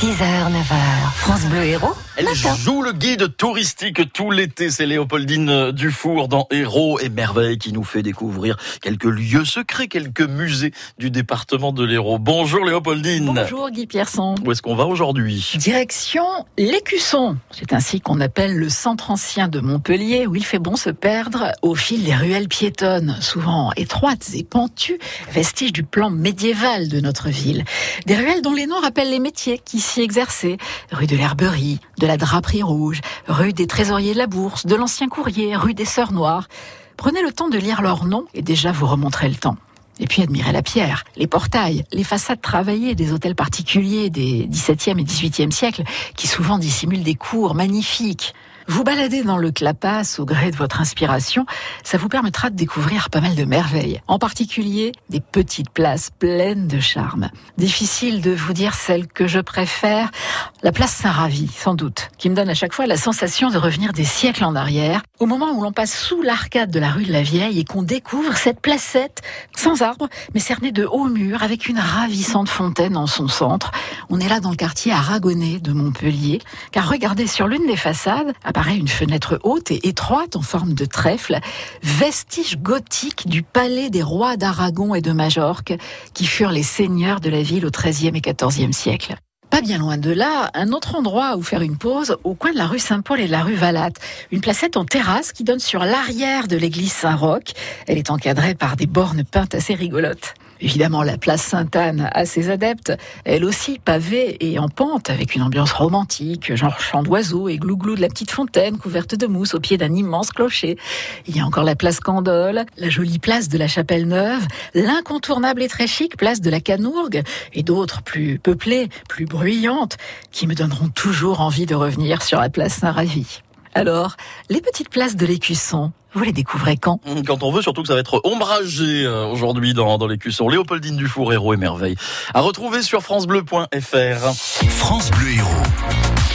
6h, 9h, France Bleu Héros. Elle joue le guide touristique tout l'été. C'est Léopoldine Dufour dans Héros et Merveilles qui nous fait découvrir quelques lieux secrets, quelques musées du département de l'Hérault. Bonjour Léopoldine. Bonjour Guy Pierson. Où est-ce qu'on va aujourd'hui? Direction l'Écusson. C'est ainsi qu'on appelle le centre ancien de Montpellier où il fait bon se perdre au fil des ruelles piétonnes, souvent étroites et pentues, vestiges du plan médiéval de notre ville. Des ruelles dont les noms rappellent les métiers qui s'y exerçaient. Rue de l'Herberie, de la Draperie Rouge, rue des Trésoriers de la Bourse, de l'Ancien Courrier, rue des Sœurs Noires. Prenez le temps de lire leurs noms et déjà vous remonterez le temps. Et puis admirez la pierre, les portails, les façades travaillées des hôtels particuliers des XVIIe et XVIIIe siècles qui souvent dissimulent des cours magnifiques. Vous balader dans le clapas au gré de votre inspiration, ça vous permettra de découvrir pas mal de merveilles. En particulier, des petites places pleines de charme. Difficile de vous dire celle que je préfère. La place Saint-Ravi, sans doute, qui me donne à chaque fois la sensation de revenir des siècles en arrière, au moment où l'on passe sous l'arcade de la rue de la Vieille et qu'on découvre cette placette, sans arbre, mais cernée de hauts murs, avec une ravissante fontaine en son centre. On est là dans le quartier aragonais de Montpellier, car regardez sur l'une des façades, apparaît une fenêtre haute et étroite en forme de trèfle, vestige gothique du palais des rois d'Aragon et de Majorque, qui furent les seigneurs de la ville au XIIIe et XIVe siècle. Pas bien loin de là, un autre endroit où faire une pause, au coin de la rue Saint-Paul et de la rue Valatte. Une placette en terrasse qui donne sur l'arrière de l'église Saint-Roch. Elle est encadrée par des bornes peintes assez rigolotes. Évidemment, la place Sainte-Anne a ses adeptes, elle aussi pavée et en pente, avec une ambiance romantique, genre chant d'oiseaux et glouglou de la petite fontaine couverte de mousse au pied d'un immense clocher. Il y a encore la place Candolle, la jolie place de la Chapelle Neuve, l'incontournable et très chic place de la Canourgue, et d'autres plus peuplées, plus bruyantes, qui me donneront toujours envie de revenir sur la place Saint-Ravi. Alors, les petites places de l'écusson, vous les découvrez quand? Quand on veut, surtout que ça va être ombragé euh, aujourd'hui dans, dans l'écusson. Léopoldine Dufour, Héros et Merveille. À retrouver sur FranceBleu.fr. France Bleu Héros.